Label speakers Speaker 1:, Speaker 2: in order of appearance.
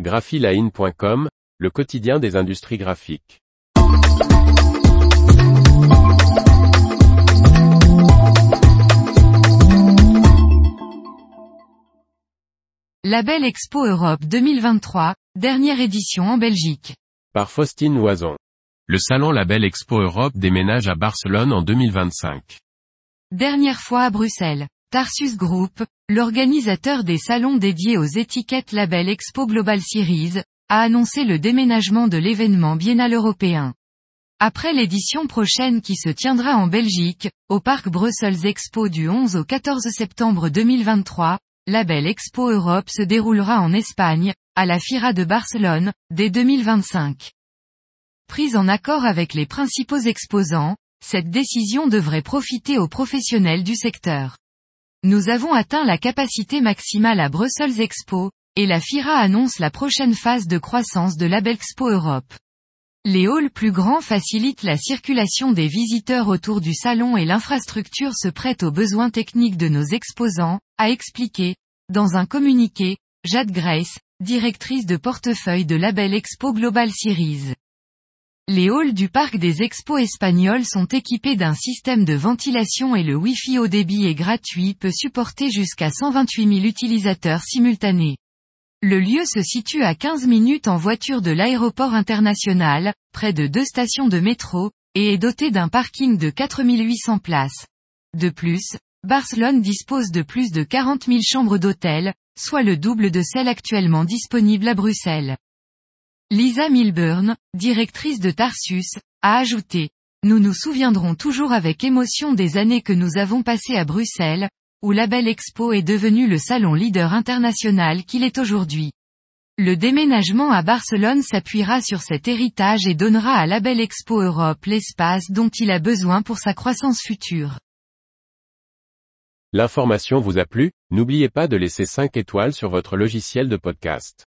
Speaker 1: graphiline.com, le quotidien des industries graphiques.
Speaker 2: Label Expo Europe 2023, dernière édition en Belgique.
Speaker 1: Par Faustine Loison. Le salon Label Expo Europe déménage à Barcelone en 2025.
Speaker 2: Dernière fois à Bruxelles. Tarsus Group, l'organisateur des salons dédiés aux étiquettes Label Expo Global Series, a annoncé le déménagement de l'événement biennal européen. Après l'édition prochaine qui se tiendra en Belgique, au parc Brussels Expo du 11 au 14 septembre 2023, Label Expo Europe se déroulera en Espagne, à la Fira de Barcelone, dès 2025. Prise en accord avec les principaux exposants, cette décision devrait profiter aux professionnels du secteur. Nous avons atteint la capacité maximale à Brussels Expo, et la FIRA annonce la prochaine phase de croissance de l'Abelexpo Europe. Les halls plus grands facilitent la circulation des visiteurs autour du salon et l'infrastructure se prête aux besoins techniques de nos exposants, a expliqué, dans un communiqué, Jade Grace, directrice de portefeuille de Label Expo Global Series. Les halls du parc des expos espagnols sont équipés d'un système de ventilation et le Wi-Fi au débit et gratuit peut supporter jusqu'à 128 000 utilisateurs simultanés. Le lieu se situe à 15 minutes en voiture de l'aéroport international, près de deux stations de métro, et est doté d'un parking de 4800 places. De plus, Barcelone dispose de plus de 40 000 chambres d'hôtel, soit le double de celles actuellement disponibles à Bruxelles. Lisa Milburn, directrice de Tarsus, a ajouté, Nous nous souviendrons toujours avec émotion des années que nous avons passées à Bruxelles, où Label Expo est devenu le salon leader international qu'il est aujourd'hui. Le déménagement à Barcelone s'appuiera sur cet héritage et donnera à Label Expo Europe l'espace dont il a besoin pour sa croissance future.
Speaker 1: L'information vous a plu, n'oubliez pas de laisser 5 étoiles sur votre logiciel de podcast.